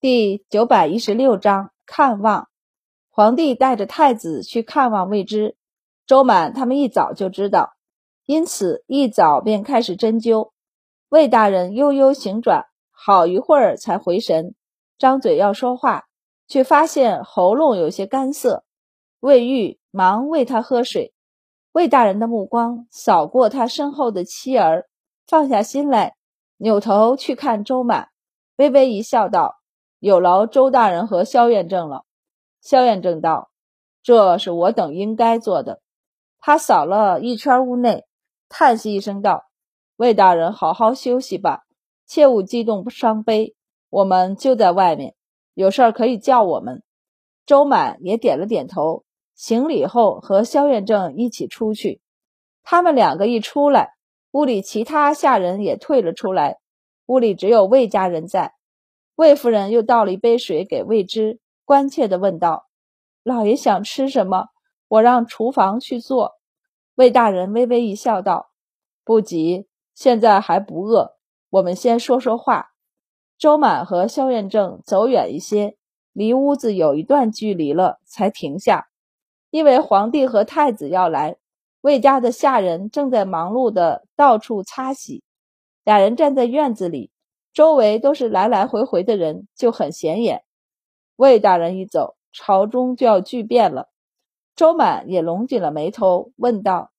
第九百一十六章看望。皇帝带着太子去看望未知，周满他们一早就知道，因此一早便开始针灸。魏大人悠悠醒转，好一会儿才回神，张嘴要说话，却发现喉咙有些干涩。魏玉忙喂他喝水。魏大人的目光扫过他身后的妻儿，放下心来，扭头去看周满，微微一笑，道。有劳周大人和萧院正了。萧院正道：“这是我等应该做的。”他扫了一圈屋内，叹息一声道：“魏大人，好好休息吧，切勿激动伤悲。我们就在外面，有事儿可以叫我们。”周满也点了点头，行礼后和萧院正一起出去。他们两个一出来，屋里其他下人也退了出来，屋里只有魏家人在。魏夫人又倒了一杯水给魏之，关切地问道：“老爷想吃什么？我让厨房去做。”魏大人微微一笑，道：“不急，现在还不饿。我们先说说话。”周满和萧院正走远一些，离屋子有一段距离了，才停下。因为皇帝和太子要来，魏家的下人正在忙碌的到处擦洗，俩人站在院子里。周围都是来来回回的人，就很显眼。魏大人一走，朝中就要巨变了。周满也拢紧了眉头，问道：“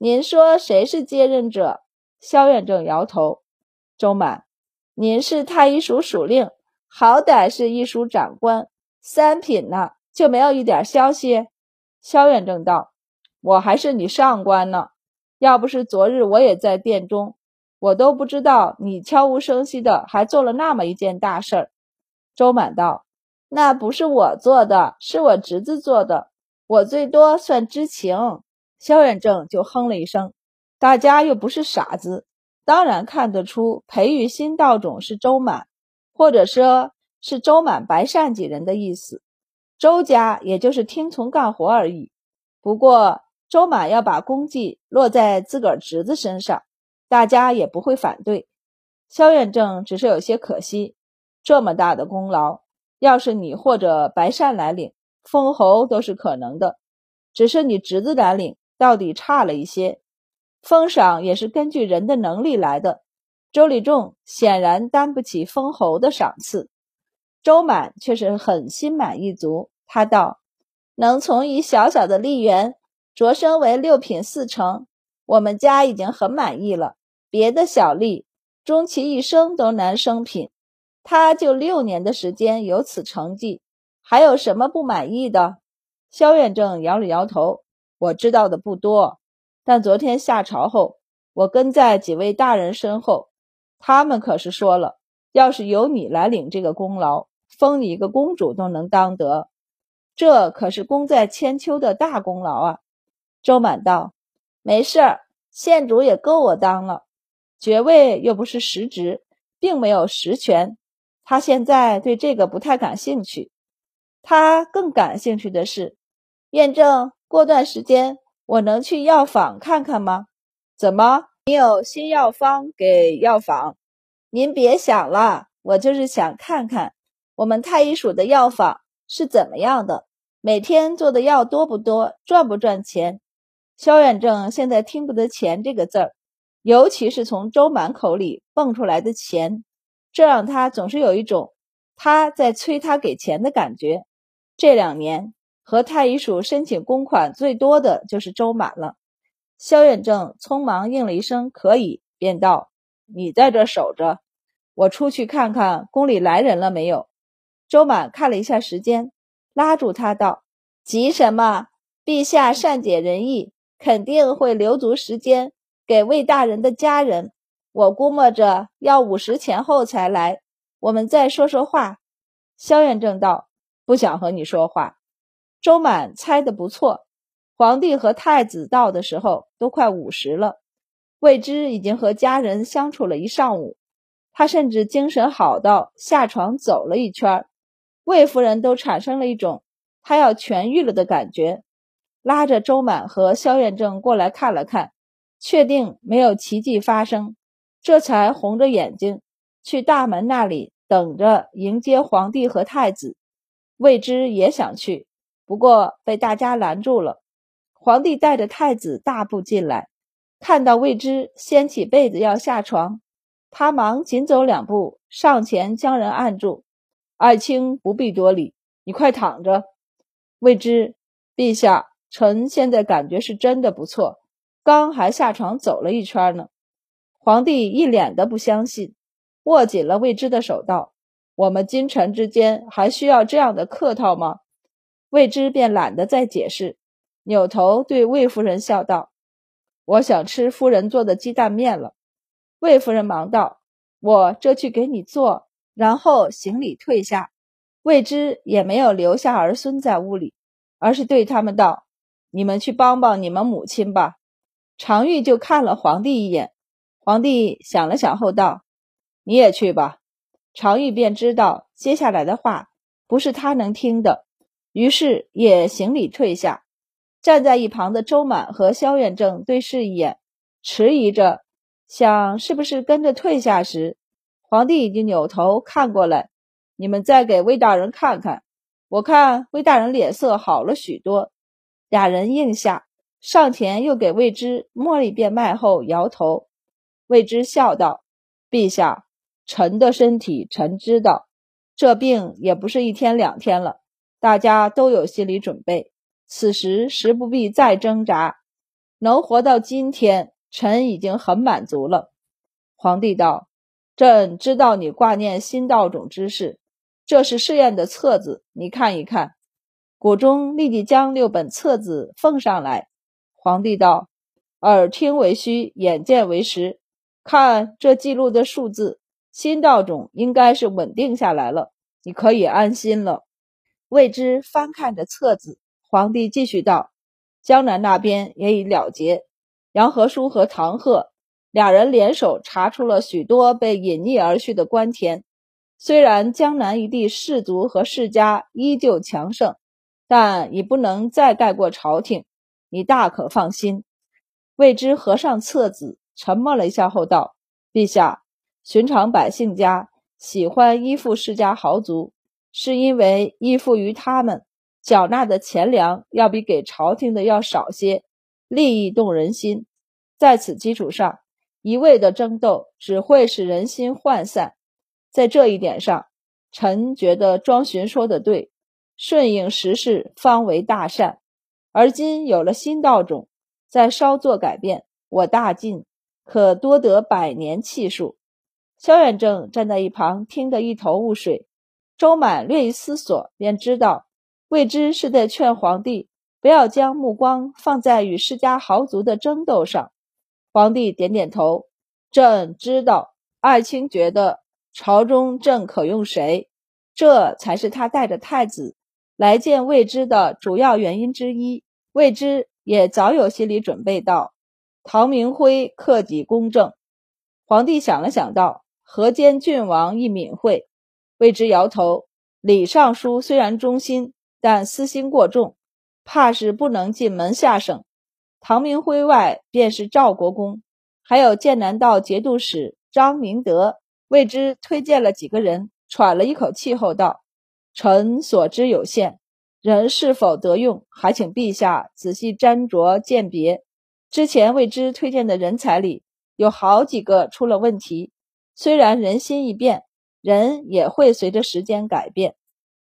您说谁是接任者？”萧远正摇头。周满：“您是太医署署令，好歹是一署长官，三品呢，就没有一点消息？”萧远正道：“我还是你上官呢，要不是昨日我也在殿中。”我都不知道你悄无声息的还做了那么一件大事儿。周满道：“那不是我做的，是我侄子做的，我最多算知情。”萧远正就哼了一声。大家又不是傻子，当然看得出培育新道种是周满，或者说是周满白善几人的意思。周家也就是听从干活而已。不过周满要把功绩落在自个儿侄子身上。大家也不会反对，萧远正只是有些可惜，这么大的功劳，要是你或者白善来领，封侯都是可能的，只是你侄子来领，到底差了一些。封赏也是根据人的能力来的，周礼仲显然担不起封侯的赏赐，周满却是很心满意足。他道：“能从一小小的吏员擢升为六品四成。”我们家已经很满意了，别的小吏终其一生都难升品，他就六年的时间有此成绩，还有什么不满意的？萧远正摇了摇头，我知道的不多，但昨天下朝后，我跟在几位大人身后，他们可是说了，要是由你来领这个功劳，封你一个公主都能当得，这可是功在千秋的大功劳啊！周满道。没事儿，县主也够我当了，爵位又不是实职，并没有实权。他现在对这个不太感兴趣，他更感兴趣的是，验证过段时间我能去药房看看吗？怎么，你有新药方给药房？您别想了，我就是想看看我们太医署的药房是怎么样的，每天做的药多不多，赚不赚钱。萧远正现在听不得“钱”这个字儿，尤其是从周满口里蹦出来的钱，这让他总是有一种他在催他给钱的感觉。这两年和太医署申请公款最多的就是周满了。萧远正匆忙应了一声“可以”，便道：“你在这守着，我出去看看宫里来人了没有。”周满看了一下时间，拉住他道：“急什么？陛下善解人意。”肯定会留足时间给魏大人的家人。我估摸着要午时前后才来，我们再说说话。萧远正道：“不想和你说话。”周满猜的不错，皇帝和太子到的时候都快午时了。魏之已经和家人相处了一上午，他甚至精神好到下床走了一圈。魏夫人都产生了一种他要痊愈了的感觉。拉着周满和萧远正过来看了看，确定没有奇迹发生，这才红着眼睛去大门那里等着迎接皇帝和太子。魏之也想去，不过被大家拦住了。皇帝带着太子大步进来，看到魏之掀起被子要下床，他忙紧走两步上前将人按住。爱卿不必多礼，你快躺着。魏之，陛下，臣现在感觉是真的不错，刚还下床走了一圈呢。皇帝一脸的不相信，握紧了魏之的手道。我们君臣之间还需要这样的客套吗？魏之便懒得再解释，扭头对魏夫人笑道：“我想吃夫人做的鸡蛋面了。”魏夫人忙道：“我这去给你做。”然后行礼退下。魏之也没有留下儿孙在屋里，而是对他们道：“你们去帮帮你们母亲吧。”常玉就看了皇帝一眼，皇帝想了想后道：“你也去吧。”常玉便知道接下来的话不是他能听的，于是也行礼退下。站在一旁的周满和萧远正对视一眼，迟疑着想是不是跟着退下时，皇帝已经扭头看过来：“你们再给魏大人看看，我看魏大人脸色好了许多。”俩人应下，上前又给魏之摸了一遍脉后，摇头。魏之笑道：“陛下。”臣的身体，臣知道，这病也不是一天两天了，大家都有心理准备。此时实不必再挣扎，能活到今天，臣已经很满足了。皇帝道：“朕知道你挂念新道种之事，这是试验的册子，你看一看。”谷中立即将六本册子奉上来。皇帝道：“耳听为虚，眼见为实，看这记录的数字。”新道种应该是稳定下来了，你可以安心了。魏之翻看着册子，皇帝继续道：“江南那边也已了结，杨和叔和唐贺俩人联手查出了许多被隐匿而去的官田。虽然江南一地士族和世家依旧强盛，但已不能再盖过朝廷，你大可放心。”魏之合上册子，沉默了一下后道：“陛下。”寻常百姓家喜欢依附世家豪族，是因为依附于他们，缴纳的钱粮要比给朝廷的要少些，利益动人心。在此基础上，一味的争斗只会使人心涣散。在这一点上，臣觉得庄巡说的对，顺应时势方为大善。而今有了新道种，再稍作改变，我大晋可多得百年气数。萧远正站在一旁，听得一头雾水。周满略一思索，便知道魏之是在劝皇帝不要将目光放在与世家豪族的争斗上。皇帝点点头：“朕知道。爱卿觉得朝中朕可用谁？这才是他带着太子来见魏知的主要原因之一。魏知也早有心理准备，到唐明辉克己公正。”皇帝想了想，道。河间郡王亦敏慧，魏之摇头。李尚书虽然忠心，但私心过重，怕是不能进门下省。唐明辉外，便是赵国公，还有剑南道节度使张明德。魏之推荐了几个人，喘了一口气后道：“臣所知有限，人是否得用，还请陛下仔细斟酌鉴别。之前魏之推荐的人才里，有好几个出了问题。”虽然人心易变，人也会随着时间改变，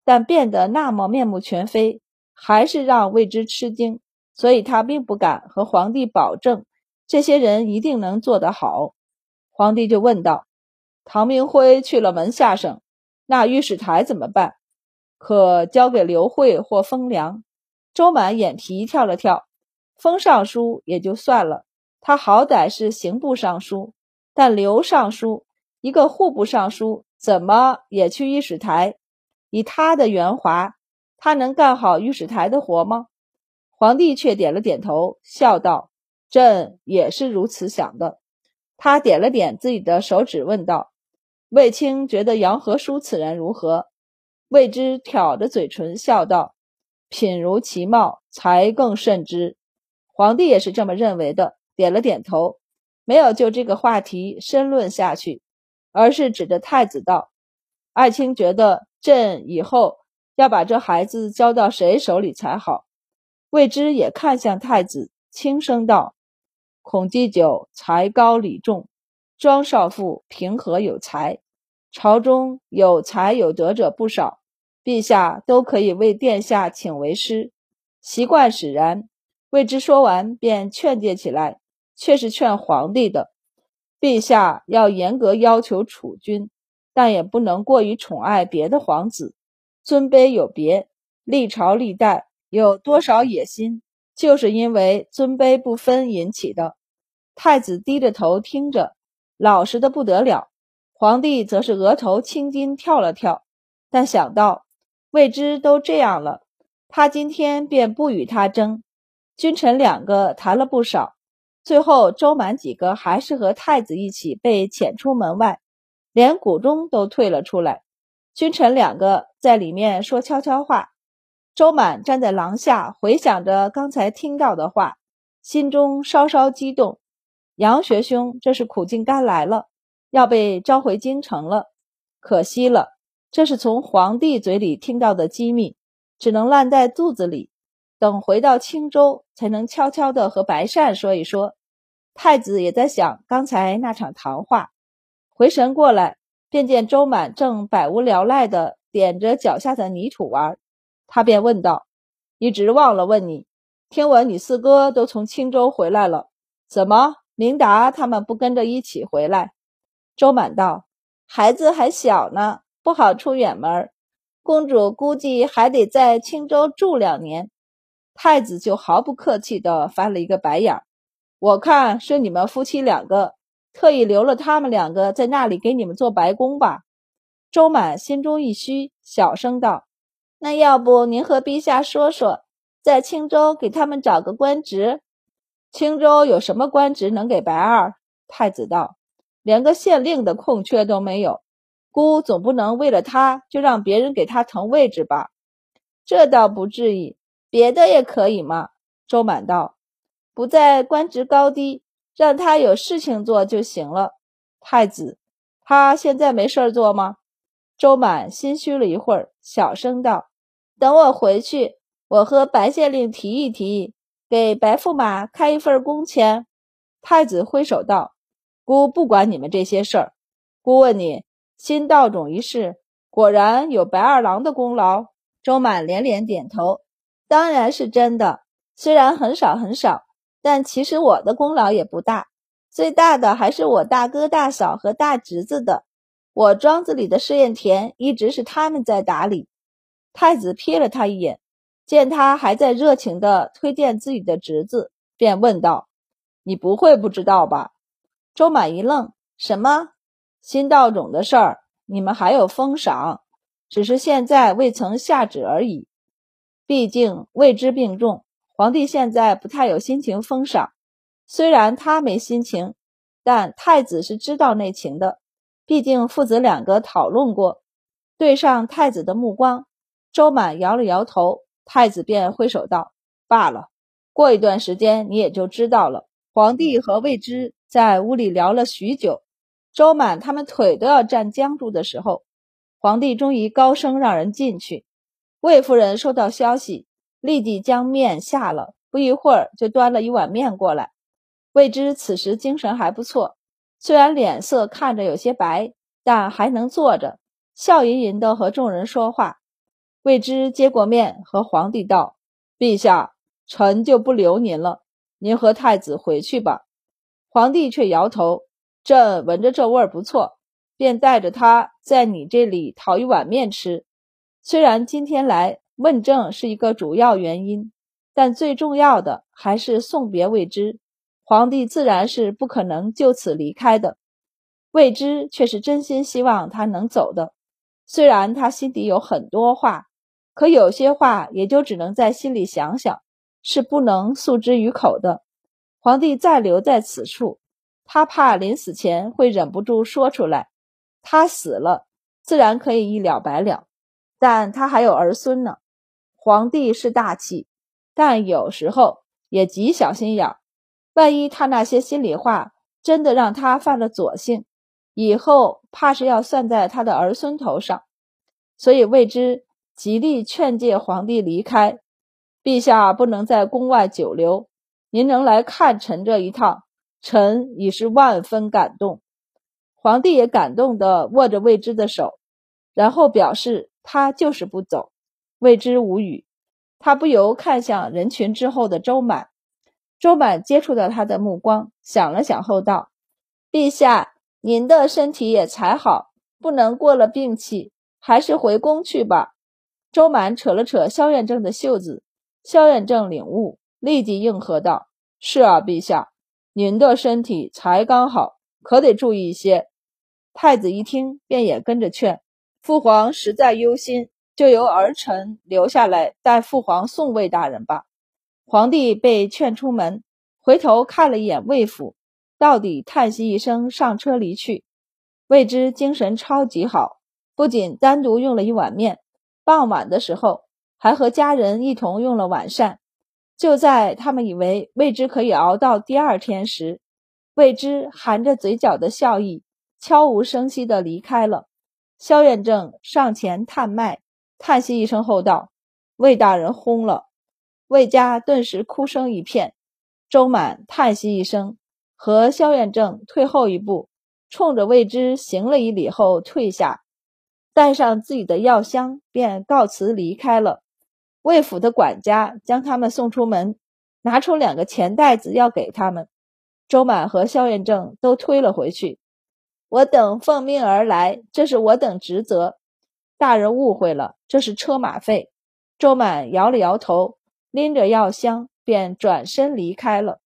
但变得那么面目全非，还是让魏之吃惊。所以他并不敢和皇帝保证这些人一定能做得好。皇帝就问道：“唐明辉去了门下省，那御史台怎么办？可交给刘慧或封良？”周满眼皮跳了跳，封尚书也就算了，他好歹是刑部尚书，但刘尚书。一个户部尚书怎么也去御史台？以他的圆滑，他能干好御史台的活吗？皇帝却点了点头，笑道：“朕也是如此想的。”他点了点自己的手指，问道：“卫青觉得杨和叔此人如何？”魏之挑着嘴唇笑道：“品如其貌，才更甚之。”皇帝也是这么认为的，点了点头，没有就这个话题深论下去。而是指着太子道：“爱卿觉得朕以后要把这孩子交到谁手里才好？魏之也看向太子，轻声道：“孔季久才高礼重，庄少傅平和有才，朝中有才有德者不少，陛下都可以为殿下请为师。习惯使然。”魏之说完，便劝诫起来，却是劝皇帝的：“陛下要严格要求储君。”但也不能过于宠爱别的皇子，尊卑有别。历朝历代有多少野心，就是因为尊卑不分引起的。太子低着头听着，老实的不得了。皇帝则是额头青筋跳了跳，但想到未知都这样了，他今天便不与他争。君臣两个谈了不少，最后周满几个还是和太子一起被遣出门外。连谷中都退了出来，君臣两个在里面说悄悄话。周满站在廊下，回想着刚才听到的话，心中稍稍激动。杨学兄这是苦尽甘来了，要被召回京城了。可惜了，这是从皇帝嘴里听到的机密，只能烂在肚子里。等回到青州，才能悄悄地和白善说一说。太子也在想刚才那场谈话。回神过来，便见周满正百无聊赖地点着脚下的泥土玩，他便问道：“一直忘了问你，听闻你四哥都从青州回来了，怎么明达他们不跟着一起回来？”周满道：“孩子还小呢，不好出远门，公主估计还得在青州住两年。”太子就毫不客气地翻了一个白眼儿：“我看是你们夫妻两个。”特意留了他们两个在那里给你们做白工吧。周满心中一虚，小声道：“那要不您和陛下说说，在青州给他们找个官职？青州有什么官职能给白二？”太子道：“连个县令的空缺都没有，姑总不能为了他就让别人给他腾位置吧？”这倒不至于，别的也可以嘛。周满道：“不在官职高低。”让他有事情做就行了。太子，他现在没事做吗？周满心虚了一会儿，小声道：“等我回去，我和白县令提一提，给白驸马开一份工钱。”太子挥手道：“姑不管你们这些事儿。姑问你，新道种一事，果然有白二郎的功劳？”周满连连点头：“当然是真的，虽然很少很少。”但其实我的功劳也不大，最大的还是我大哥大嫂和大侄子的。我庄子里的试验田一直是他们在打理。太子瞥了他一眼，见他还在热情地推荐自己的侄子，便问道：“你不会不知道吧？”周满一愣：“什么新稻种的事儿？你们还有封赏，只是现在未曾下旨而已。毕竟未知病重。”皇帝现在不太有心情封赏，虽然他没心情，但太子是知道内情的。毕竟父子两个讨论过，对上太子的目光，周满摇了摇头，太子便挥手道：“罢了，过一段时间你也就知道了。”皇帝和魏知在屋里聊了许久，周满他们腿都要站僵住的时候，皇帝终于高声让人进去。魏夫人收到消息。立即将面下了，不一会儿就端了一碗面过来。未知此时精神还不错，虽然脸色看着有些白，但还能坐着，笑吟吟地和众人说话。未知接过面，和皇帝道：“陛下，臣就不留您了，您和太子回去吧。”皇帝却摇头：“朕闻着这味儿不错，便带着他在你这里讨一碗面吃。虽然今天来。”问政是一个主要原因，但最重要的还是送别未知。皇帝自然是不可能就此离开的，未知却是真心希望他能走的。虽然他心底有很多话，可有些话也就只能在心里想想，是不能诉之于口的。皇帝再留在此处，他怕临死前会忍不住说出来。他死了，自然可以一了百了，但他还有儿孙呢。皇帝是大气，但有时候也极小心眼儿。万一他那些心里话真的让他犯了左性，以后怕是要算在他的儿孙头上，所以魏之极力劝诫皇帝离开。陛下不能在宫外久留，您能来看臣这一趟，臣已是万分感动。皇帝也感动地握着魏之的手，然后表示他就是不走。魏之无语，他不由看向人群之后的周满。周满接触到他的目光，想了想后道：“陛下。”您的身体也才好，不能过了病气，还是回宫去吧。周满扯了扯萧远正的袖子，萧远正领悟，立即应和道：“是啊，陛下，您的身体才刚好，可得注意一些。”太子一听，便也跟着劝：“父皇实在忧心，就由儿臣留下来代父皇送魏大人吧。”皇帝被劝出门，回头看了一眼魏府。到底叹息一声，上车离去。魏之精神超级好，不仅单独用了一碗面，傍晚的时候还和家人一同用了晚膳。就在他们以为魏知可以熬到第二天时，魏知含着嘴角的笑意，悄无声息地离开了。萧远正上前探脉，叹息一声后道：“魏大人轰了。”魏家顿时哭声一片。周满叹息一声。和萧远正退后一步，冲着魏之行了一礼后退下，带上自己的药箱，便告辞离开了。魏府的管家将他们送出门，拿出两个钱袋子要给他们。周满和萧元正都推了回去。我等奉命而来，这是我等职责。大人误会了，这是车马费。周满摇了摇头，拎着药箱便转身离开了。